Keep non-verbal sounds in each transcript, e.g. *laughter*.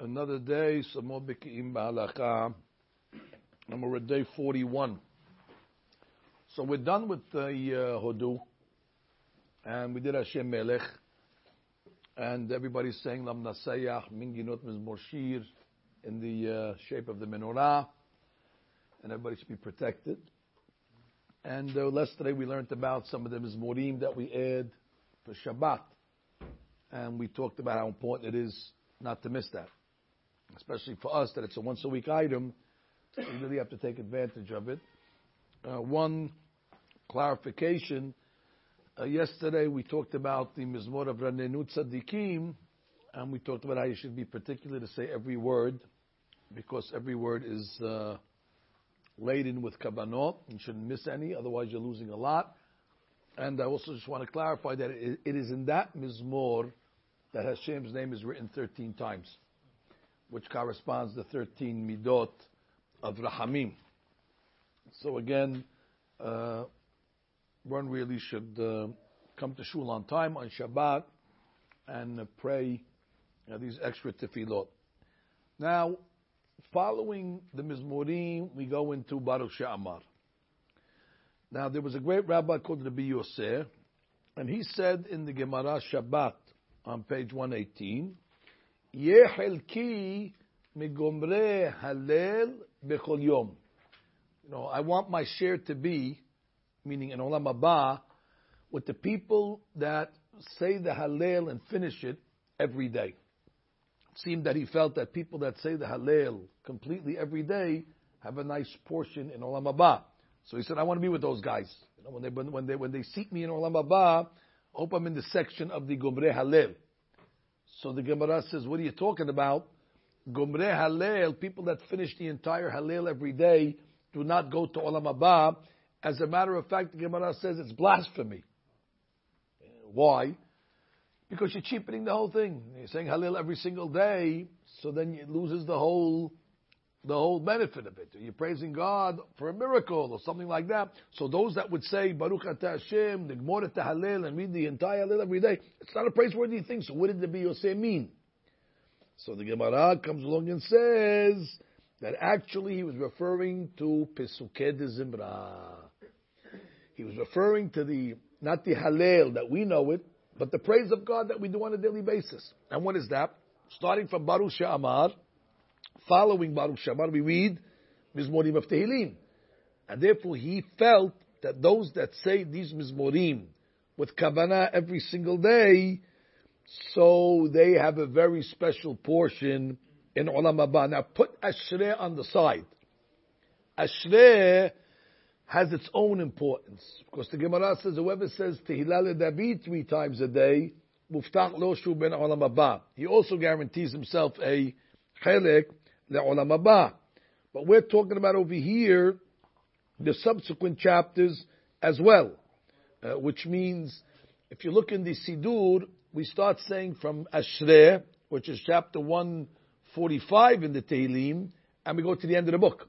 another day, some more Biki'im Ba'alacha, and we're at day 41. So we're done with the uh, Hodu, and we did Hashem Melech, and everybody's saying Lam Nasayach, Minginot Mizmor Shir, in the uh, shape of the menorah, and everybody should be protected. And uh, yesterday we learned about some of the Mizmorim that we add for Shabbat, and we talked about how important it is not to miss that especially for us that it's a once a week item, we really have to take advantage of it. Uh, one clarification. Uh, yesterday we talked about the Mizmor of Ranenu Tzadikim, and we talked about how you should be particular to say every word, because every word is uh, laden with kabanot. You shouldn't miss any, otherwise you're losing a lot. And I also just want to clarify that it, it is in that Mizmor that Hashem's name is written 13 times which corresponds to 13 midot of Rahamim. So again, uh, one really should uh, come to shul on time on Shabbat and uh, pray these extra tefillot. Now, following the Mizmorim, we go into Baruch She'amar. Now, there was a great rabbi called Rabbi Yosef, and he said in the Gemara Shabbat on page 118, you know, I want my share to be, meaning in Olam Haba, with the people that say the Hallel and finish it every day. It seemed that he felt that people that say the Hallel completely every day have a nice portion in Olam Haba. So he said, I want to be with those guys. You know, when, they, when, they, when they seat me in Olam Haba, I hope I'm in the section of the Gomre Hallel. So the Gemara says, what are you talking about? Gomre Halel, people that finish the entire Halel every day, do not go to Olam Haba. As a matter of fact, the Gemara says it's blasphemy. Why? Because you're cheapening the whole thing. You're saying Halil every single day, so then it loses the whole the whole benefit of it. You're praising God for a miracle or something like that. So those that would say Baruch Ata Hashem, Nigmor Halel, and read the entire Halel every day, it's not a praiseworthy thing. So what did the Yosef mean? So the Gemara comes along and says that actually he was referring to Pesukei de Zimra. He was referring to the not the Halel that we know it, but the praise of God that we do on a daily basis. And what is that? Starting from Baruch She'amar, following Baruch Shamar, we read Mizmorim of Tehillim. And therefore he felt that those that say these Mizmorim with Kavanah every single day, so they have a very special portion in Olam Haba. Now put Ashrei on the side. Ashrei has its own importance. Because the Gemara says whoever says Tehillah David three times a day, Muftach lo ben Olam Haba. He also guarantees himself a chelik le'olam haba. But we're talking about over here the subsequent chapters as well, uh, which means if you look in the Sidur, we start saying from Ashrei, which is chapter 145 in the Tehillim, and we go to the end of the book.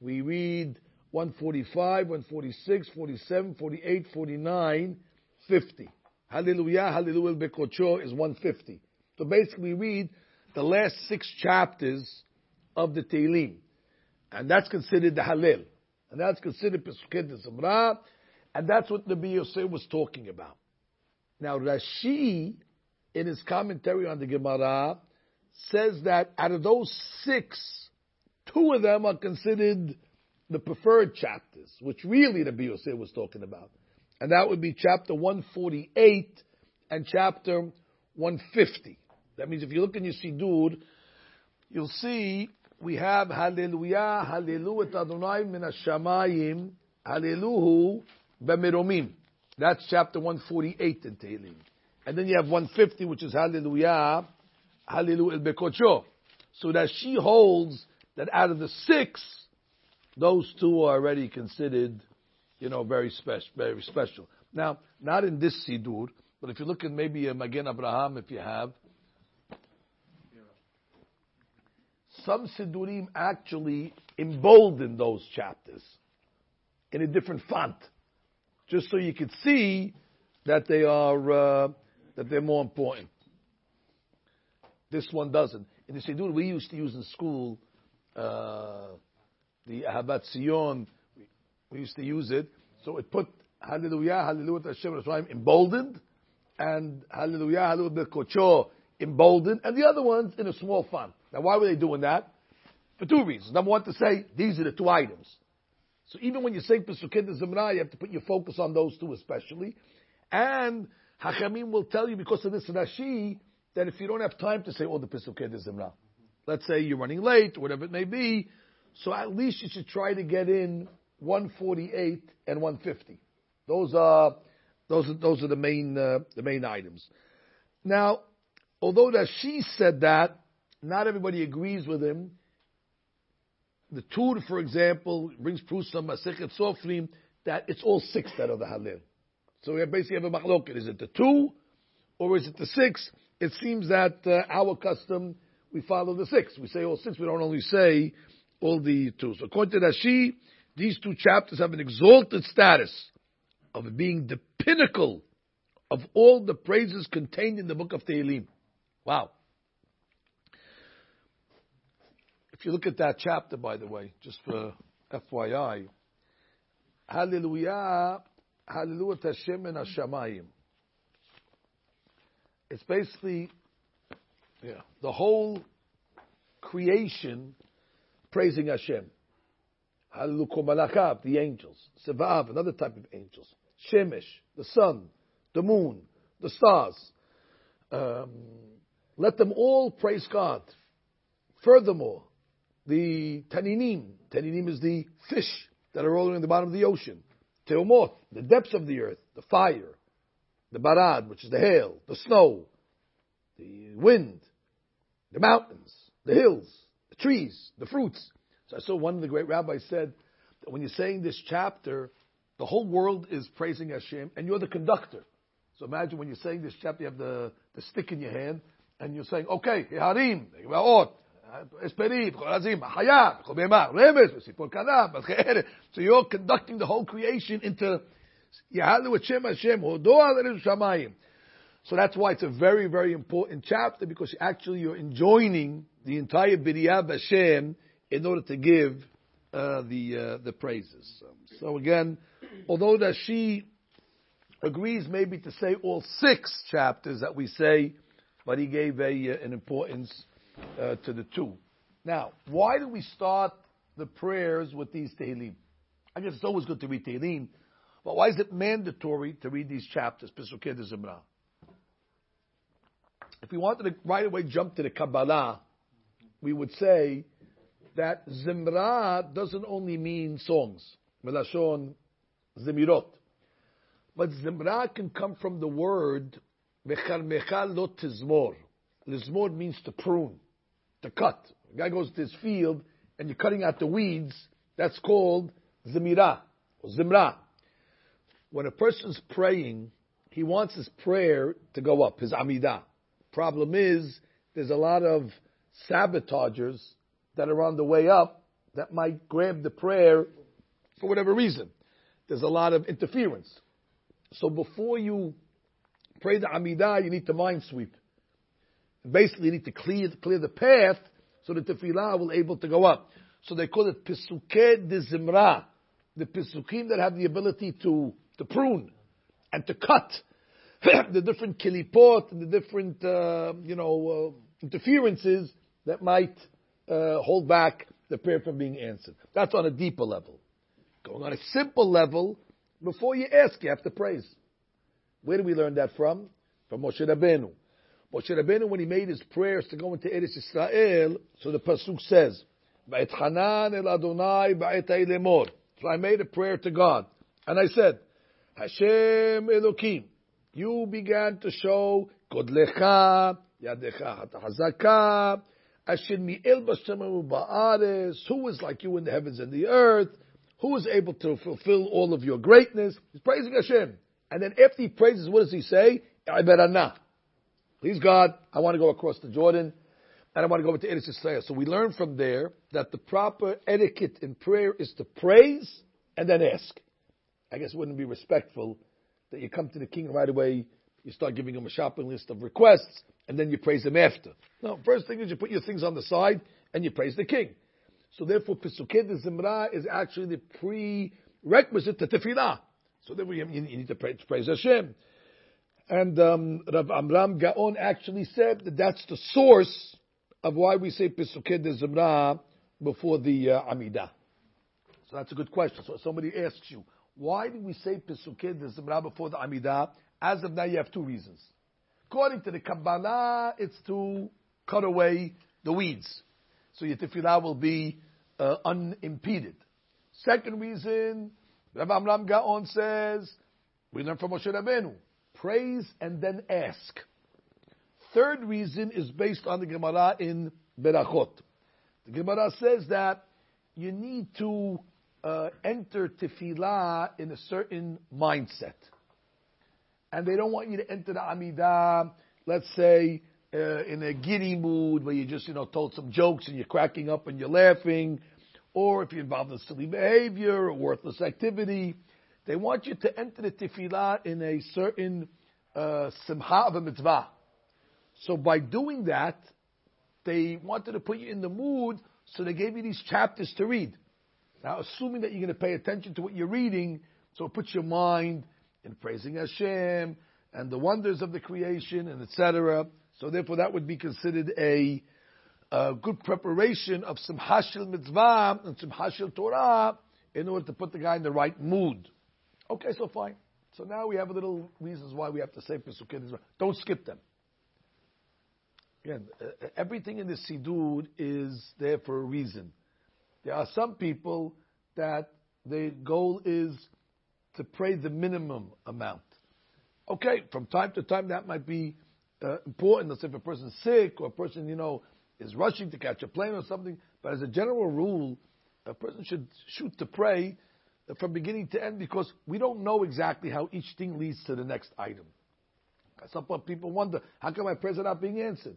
We read 145, 146, 47, 48, 49, 50. Hallelujah, Hallelujah, Bekocho is 150. So basically we read the last six chapters of the Tehillim. And that's considered the Halil. And that's considered de Zimra. And that's what the Yosef was talking about. Now Rashi, in his commentary on the Gemara, says that out of those six, two of them are considered the preferred chapters, which really the Yosef was talking about. And that would be chapter 148 and chapter 150. That means if you look in your Sidur, you'll see we have Hallelujah, Hallelujah Adonai min Hashamayim, Hallelujah b'meromim. That's chapter 148 in Tehillim. And then you have 150, which is Hallelujah, Hallelujah bekocho. So that she holds that out of the six, those two are already considered, you know, very special, very special. Now, not in this Sidur, but if you look at maybe um, a Magen Abraham, if you have, some Sidurim actually embolden those chapters in a different font, just so you could see that they are uh, that they're more important. This one doesn't. In the Siddur we used to use in school, uh, the Ahabat Sion, we used to use it. So it put Hallelujah, Hallelujah Hashem Hashem emboldened, and Hallelujah, Hallelujah Kocho emboldened, and the other ones in a small font. Now, why were they doing that? For two reasons. Number one, to say these are the two items. So even when you say Pesukei Zimra, you have to put your focus on those two especially. And Hachamim will tell you because of this Rashi that if you don't have time to say all the Pesukei Zimra, let's say you're running late whatever it may be, so at least you should try to get in 148 and 150. Those are those are those are the main uh, the main items. Now, although that she said that, not everybody agrees with him. The Tur, for example, brings proof from Masechet Sofrim that it's all six that are the Halil. So we basically have a machloket. Is it the two, or is it the six? It seems that uh, our custom we follow the six. We say all six. We don't only say all the two. So according to Rashi, these two chapters have an exalted status of being the pinnacle of all the praises contained in the book of Tehillim. Wow. If you look at that chapter, by the way, just for FYI, Hallelujah, Hallelujah Hashem and Hashemayim. It's basically yeah, the whole creation praising Hashem. Hallelujah Malachab, the angels. Sevav, another type of angels. Shemesh, the sun, the moon, the stars. Um, let them all praise God. Furthermore, the Taninim, Taninim is the fish that are rolling in the bottom of the ocean. Teomoth, the depths of the earth, the fire, the Barad, which is the hail, the snow, the wind, the mountains, the hills, the trees, the fruits. So I saw one of the great rabbis said that when you're saying this chapter, the whole world is praising Hashem, and you're the conductor. So imagine when you're saying this chapter, you have the, the stick in your hand, and you're saying, okay, Harim, so you're conducting the whole creation into So that's why it's a very, very important chapter because actually you're enjoining the entire B'riyah Hashem in order to give uh, the uh, the praises. So again, although that she agrees maybe to say all six chapters that we say, but he gave a, uh, an importance uh, to the two. Now, why do we start the prayers with these Tehillim? I guess it's always good to read Tehillim, but why is it mandatory to read these chapters, de Zimra? If we wanted to right away jump to the Kabbalah, we would say that Zimra doesn't only mean songs, Melashon Zimirot, but Zimra can come from the word Mechal Mechal Lot Tizmor. Tizmor means to prune to cut. A guy goes to his field and you're cutting out the weeds. That's called zimira or zimra. When a person's praying, he wants his prayer to go up, his amidah. Problem is, there's a lot of sabotagers that are on the way up that might grab the prayer for whatever reason. There's a lot of interference. So before you pray the Amidah, you need to mind sweep. Basically, you need to clear, clear the path so that the tefillah will able to go up. So they call it Pesukei de Zimra, the Pesukim that have the ability to, to prune and to cut *coughs* the different kilipot and the different, uh, you know, uh, interferences that might uh, hold back the prayer from being answered. That's on a deeper level. Going on a simple level, before you ask, you have to praise. Where do we learn that from? From Moshe Rabbeinu. Moshe Rabbeinu, when he made his prayers to go into Eretz Israel, so the pasuk says, "Ba'etchanan el Adonai ba'etai lemor." So I made a prayer to God, and I said, "Hashem Elokim, you began to show Godlecha, Yadecha Hazaka, Asher mi'el ba'ares, who is like you in the heavens and the earth, who is able to fulfill all of your greatness." He's praising Hashem, and then after he praises, what does he say? Iberanah. Please God, I want to go across the Jordan and I want to go over to Eretz Yisrael. So we learn from there that the proper etiquette in prayer is to praise and then ask. I guess it wouldn't be respectful that you come to the king right away, you start giving him a shopping list of requests, and then you praise him after. No, first thing is you put your things on the side and you praise the king. So therefore, Pesukei de Zimra is actually the prerequisite to Tefillah. So then you, you need to praise, praise Hashem. And um, Rav Amram Gaon actually said that that's the source of why we say Pesukei de Zimra before the uh, Amidah. So that's a good question. So somebody asks you, why do we say Pesukei de Zimra before the Amidah? As of now, you have two reasons. According to the Kabbalah, it's to cut away the weeds. So your tefillah will be uh, unimpeded. Second reason, Rabbi Amram Gaon says, we learn from Moshe Rabbeinu, praise and then ask. Third reason is based on the Gemara in Berachot. The Gemara says that you need to uh, enter tefillah in a certain mindset. And they don't want you to enter the Amidah, let's say, uh, in a giddy mood where you just, you know, told some jokes and you're cracking up and you're laughing, or if you're involved in silly behavior or worthless activity. They want you to enter the tefillah in a certain uh, simcha of a mitzvah. So by doing that, they wanted to put you in the mood, so they gave you these chapters to read. Now, assuming that you're going to pay attention to what you're reading, so it puts your mind in praising Hashem and the wonders of the creation and etc. So therefore, that would be considered a, a good preparation of simcha shel mitzvah and simcha shel Torah in order to put the guy in the right mood. Okay, so fine. So now we have a little reasons why we have to say Pesukei Don't skip them. Again, everything in the Siddur is there for a reason. There are some people that the goal is to pray the minimum amount. Okay, from time to time that might be uh, important. Let's say if a person's sick or a person, you know, is rushing to catch a plane or something. But as a general rule, a person should shoot to pray from beginning to end because we don't know exactly how each thing leads to the next item. At Some point, people wonder, how come my prayers are not being answered?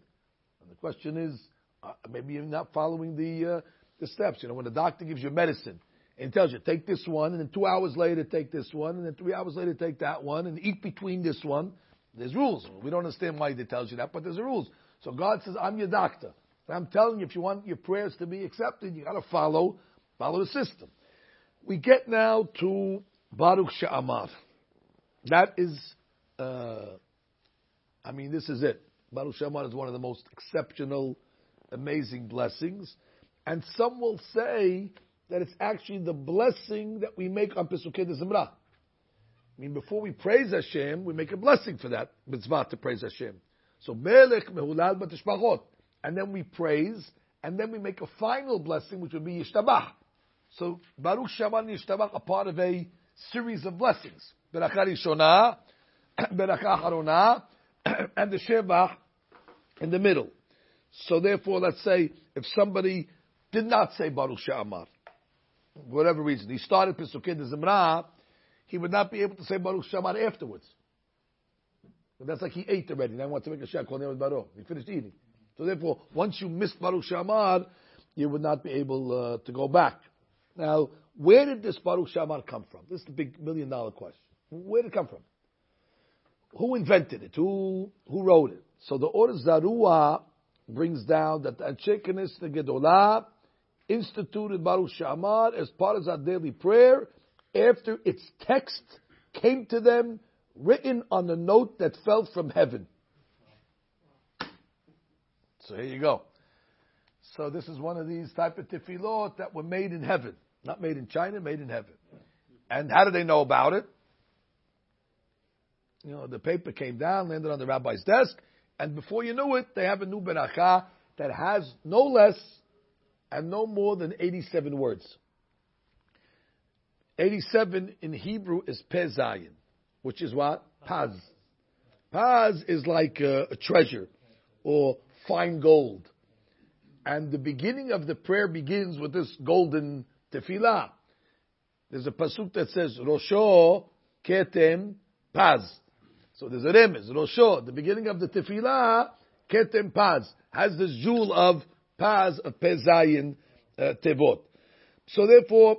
And the question is, uh, maybe you're not following the uh, the steps. You know, when the doctor gives you medicine and tells you take this one, and then two hours later take this one, and then three hours later take that one, and eat between this one. There's rules. We don't understand why they tells you that, but there's rules. So God says, "I'm your doctor. And I'm telling you, if you want your prayers to be accepted, you got to follow follow the system." We get now to Baruch She'amar. That is, uh, I mean, this is it. Baruch She'amar is one of the most exceptional, amazing blessings. And some will say that it's actually the blessing that we make on Pesukei Zimra. I mean, before we praise Hashem, we make a blessing for that mitzvah to praise Hashem. So, Melech Mehulal Batishpachot. And then we praise, and then we make a final blessing, which would be Yishtabach. So, Baruch She'amar Yishtabach, a part of a series of blessings. Beracha Rishonah, *clears throat* Beracha Harona, *clears throat* and the Shevach in the middle. So therefore, let's say if somebody did not say Baruch She'amar, whatever reason, he started Pesukei de Zimra, he would not be able to say Baruch She'amar afterwards. That's like he ate already. Now he wants to make a call him Baruch. He finished eating. So therefore, once you missed Baruch She'amar, you would not be able uh, to go back. Now, where did this Baruch She'amar come from? This is the big million dollar question. Where did it come from? Who invented it? Who who wrote it? So the Or Zarua brings down that the Anshe the Gedolah instituted Baruch She'amar as part of our daily prayer after its text came to them written on a note that fell from heaven. So here you go. So this is one of these type of tefillot that were made in heaven. Not made in China, made in heaven. And how do they know about it? You know, the paper came down, landed on the rabbi's desk, and before you knew it, they have a new beracha that has no less and no more than 87 words. 87 in Hebrew is pezayin, which is what? Paz. Paz is like a, a treasure or fine gold. And the beginning of the prayer begins with this golden tefillah. There's a pasuk that says, Rosho ketem paz. So there's a remez, Rosho, the beginning of the tefillah, ketem paz, has this jewel of paz, of pezayin uh, tevot. So therefore,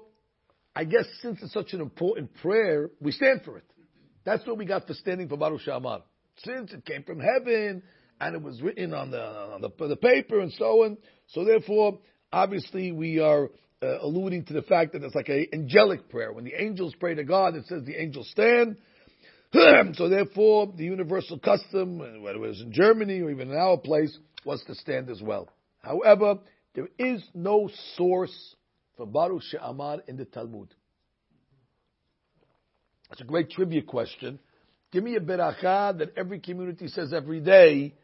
I guess since it's such an important prayer, we stand for it. That's what we got for standing for Baruch She'amar. Since it came from heaven, and it was written on the on the, the paper and so on. So therefore, obviously, we are uh, alluding to the fact that it's like an angelic prayer. When the angels pray to God, it says the angels stand. *clears throat* so therefore, the universal custom, whether it was in Germany or even in our place, was to stand as well. However, there is no source for Baruch She'amar in the Talmud. It's a great trivia question. Give me a beracha that every community says every day,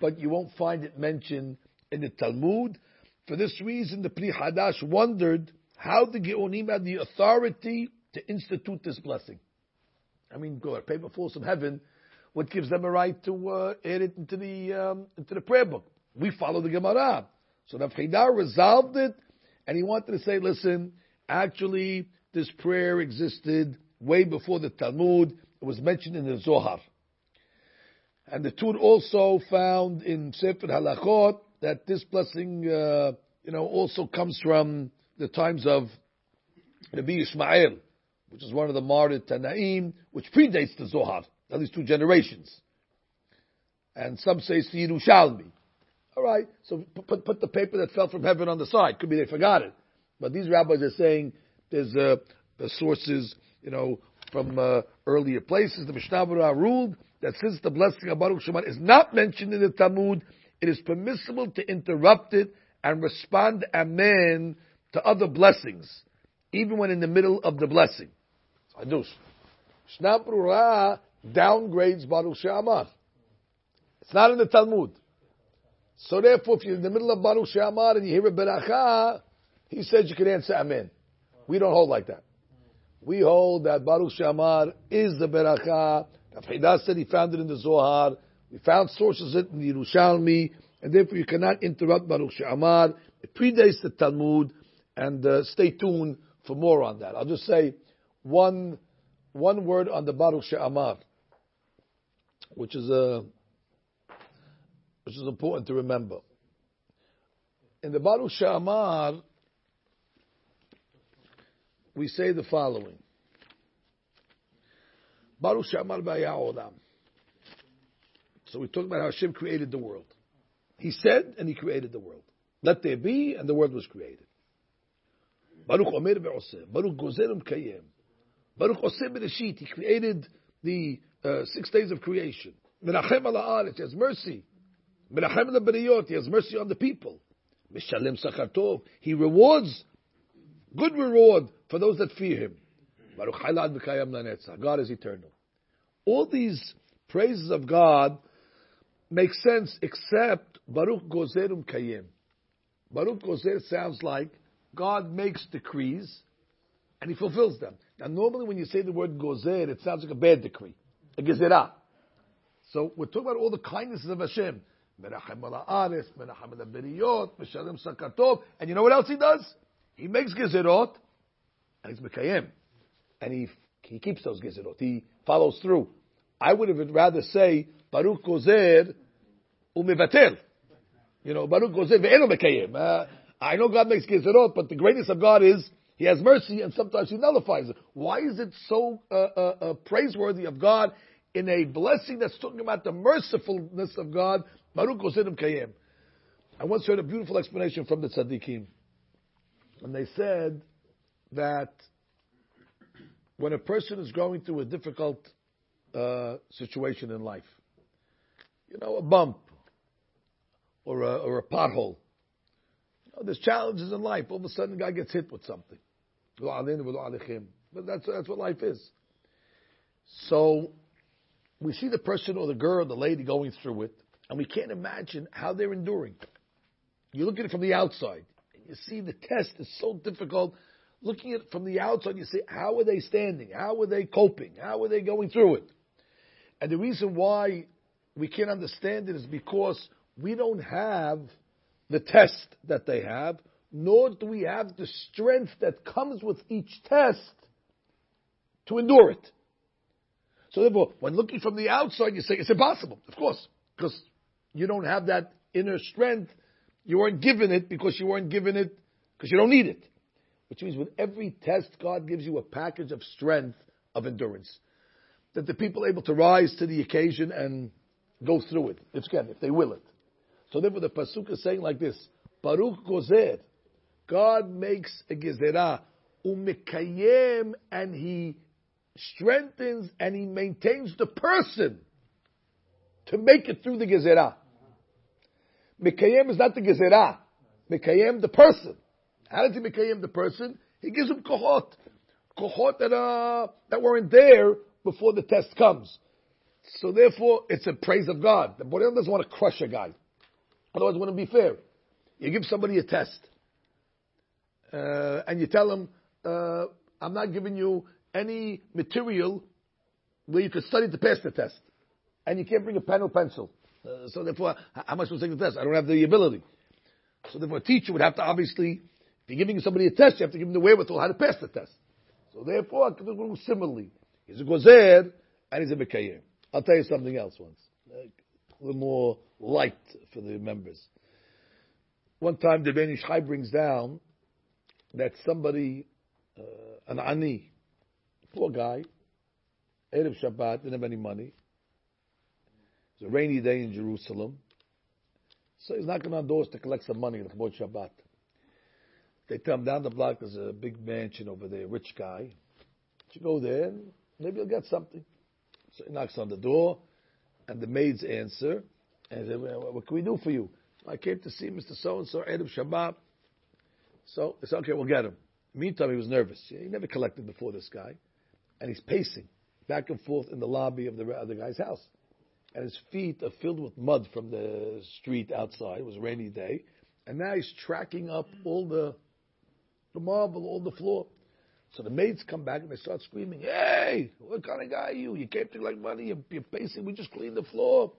but you won't find it mentioned in the Talmud. For this reason, the Pri Hadash wondered how the Geonim had the authority to institute this blessing. I mean, go a paper falls from heaven. What gives them a right to uh, add it into the um, into the prayer book? We follow the Gemara. So the Haidar resolved it, and he wanted to say, listen, actually, this prayer existed way before the Talmud. It was mentioned in the Zohar. And the Tur also found in Sefer Halachot that this blessing, uh, you know, also comes from the times of Rabbi Ishmael, which is one of the Marid Tanaim, which predates the Zohar, at least two generations. And some say it's the Yerushalmi. All right, so put, put the paper that fell from heaven on the side. Could be they forgot it. But these rabbis are saying there's uh, sources, you know, from uh, earlier places. The Mishnah ruled that since the blessing of Baruch She'amar is not mentioned in the Talmud, it is permissible to interrupt it and respond Amen to other blessings, even when in the middle of the blessing. Hadush. Berurah downgrades Baruch She'amar. It's not in the Talmud. So therefore, if you're in the middle of Baruch She'amar and you hear a beracha, he says you can answer Amen. We don't hold like that. We hold that Baruch She'amar is the beracha. Rav said he found it in the Zohar. We found sources in the Yerushalmi, and therefore you cannot interrupt Baruch She'amar. It predates the Talmud, and uh, stay tuned for more on that. I'll just say one one word on the Baruch She'amar, which is a uh, which is important to remember. In the Baruch She'amar, we say the following. Baruch She'amar Olam. So we talk about how Hashem created the world. He said, and He created the world. Let there be, and the world was created. Baruch Omer Ve'oseh. Baruch Gozerim Kayem. Baruch Oseh Bereshit. He created the uh, six days of creation. Menachem ala He has mercy Menachem Beriyot, He has mercy on the people. Mishalem Sachatov, He rewards good reward for those that fear Him. Baruch Halad B'Kayam Lanetzah. God is eternal. All these praises of God make sense except Baruch Gozerum Kayim. Baruch Gozer sounds like God makes decrees and He fulfills them. Now, normally when you say the word Gozer, it sounds like a bad decree, a gezerah. So we're talking about all the kindnesses of Hashem. And you know what else he does? He makes Gezerot, and he's Mekayem. And he, he keeps those Gezerot. He follows through. I would have rather say, Baruch Gozer Umevatel. You know, Baruch Gozer Ve'eno Mekayem. Uh, I know God makes Gezerot, but the greatness of God is He has mercy and sometimes He nullifies it. Why is it so uh, uh, uh praiseworthy of God in a blessing that's talking about the mercifulness of God Baruch Osidim Kayem. I once heard a beautiful explanation from the tzaddikim. And they said that when a person is going through a difficult uh, situation in life, you know, a bump or a, or a pothole, you know, there's challenges in life. All of a sudden, a guy gets hit with something. But that's, that's what life is. So we see the person or the girl, the lady going through it, and we can't imagine how they're enduring. You look at it from the outside, and you see the test is so difficult. Looking at it from the outside, you see how are they standing? How are they coping? How are they going through it? And the reason why we can't understand it is because we don't have the test that they have, nor do we have the strength that comes with each test to endure it. So therefore, when looking from the outside, you say it's impossible, of course, because you don't have that inner strength. You weren't given it because you weren't given it because you don't need it. Which means with every test, God gives you a package of strength, of endurance. That the people are able to rise to the occasion and go through it. If can, if they will it. So therefore the pasuk is saying like this: Baruch gozer. God makes a gezerah umekayem, and He strengthens and He maintains the person to make it through the gezerah. Mekayem is not the gezerah. Mekayem the person. How does He mekayem the person? He gives him kohot, kohot that uh, that weren't there before the test comes. So therefore, it's a praise of God. The Boreal doesn't want to crush a guy. Otherwise, it wouldn't be fair. You give somebody a test, uh, and you tell him, uh, I'm not giving you any material where you can study to pass the test. And you can't bring a pen or pencil. Uh, so therefore, how am I supposed to take the test? I don't have the ability. So therefore, a teacher would have to obviously if you're giving somebody a test, you have to give them the wherewithal how to pass the test. So therefore, similarly, he's a gozer and he's a mekayim. I'll tell you something else once, a little more light for the members. One time, the Ben Ish Chai brings down that somebody, uh, an ani, poor guy, Erev Shabbat, didn't have any money. It's a rainy day in Jerusalem. So he's knocking on doors to collect some money, like Shabbat. They tell him down the block there's a big mansion over there, rich guy. You go there maybe you'll get something. So he knocks on the door, and the maids answer, and well, "What can we do for you?" I came to see Mr. So and So Erev Shabbat. So it's okay. We'll get him. Meantime, he was nervous. He never collected before this guy, and he's pacing back and forth in the lobby of the other guy's house, and his feet are filled with mud from the street outside. It was a rainy day, and now he's tracking up all the the marble all the floor. So the maids come back and they start screaming, Hey, what kind of guy are you? You came to like money, you're, you're pacing, we just cleaned the floor.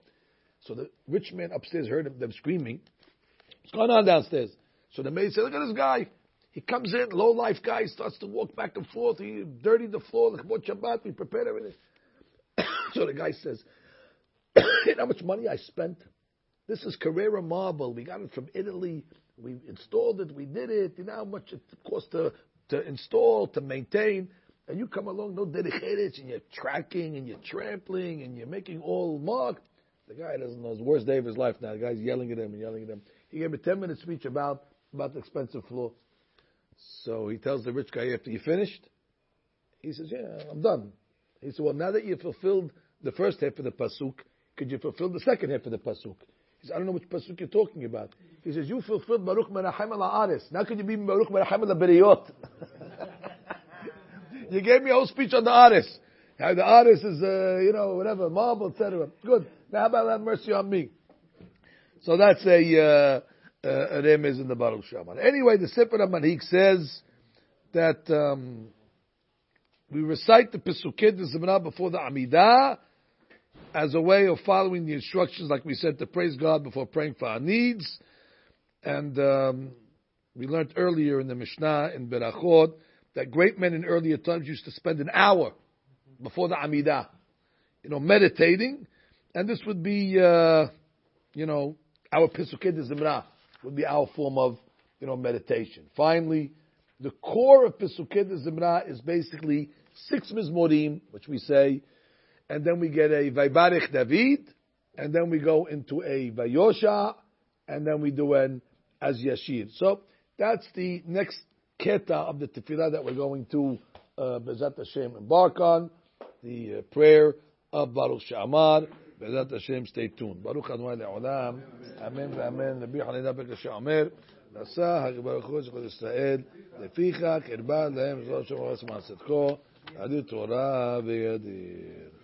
So the rich man upstairs heard them screaming. What's going on downstairs? So the maid said, Look at this guy. He comes in, low life guy, starts to walk back and forth. He dirtied the floor, like what Shabbat, we prepared everything. *coughs* so the guy says, *coughs* you know How much money I spent? This is Carrara marble. We got it from Italy we installed it, we did it, you know how much it cost to, to install, to maintain, and you come along, no dedicated, and you're tracking, and you're trampling, and you're making all marked. The guy doesn't know, his worst day of his life now. The guy's yelling at him and yelling at him. He gave a 10 minute speech about, about the expensive floor. So he tells the rich guy, after you finished? He says, yeah, I'm done. He said, well, now that you fulfilled the first half of the pasuk, could you fulfill the second half of the pasuk? He says, I don't know which pasuk you're talking about. He says, you fulfilled Baruch Menachem al Aris. Now could you be Baruch Menachem al Beriyot? *laughs* you gave me a whole speech on the Aris. The Aris is, uh, you know, whatever, marble, etc. Good. Now how about have mercy on me? So that's a, uh, uh, a remez in the Baruch She'amar. Anyway, the Sefer Manhik says that um, we recite the Pesukei de Zimra before the Amidah as a way of following the instructions, like we said, to praise God before praying for our needs. And um, we learned earlier in the Mishnah in Berachot that great men in earlier times used to spend an hour before the Amidah, you know, meditating, and this would be, uh, you know, our Pesukei de Zimra would be our form of, you know, meditation. Finally, the core of Pesukei de Zimra is basically six Mizmorim, which we say and then we get a Vaybarich David, and then we go into a Vayosha, and then we do an Az Yashir. So that's the next keta of the tefillah that we're going to uh, Bezat Hashem embark on, the uh, prayer of Baruch Shamar. בעזרת השם, stay tuned. ברוך אדוני לעולם, אמן ואמן, נביא חנינה ברכה שאומר, נשא ברוך הוא זכות ישראל, לפיכך הרבה להם זו שמורס מעשתו, עדו תורה וידיר.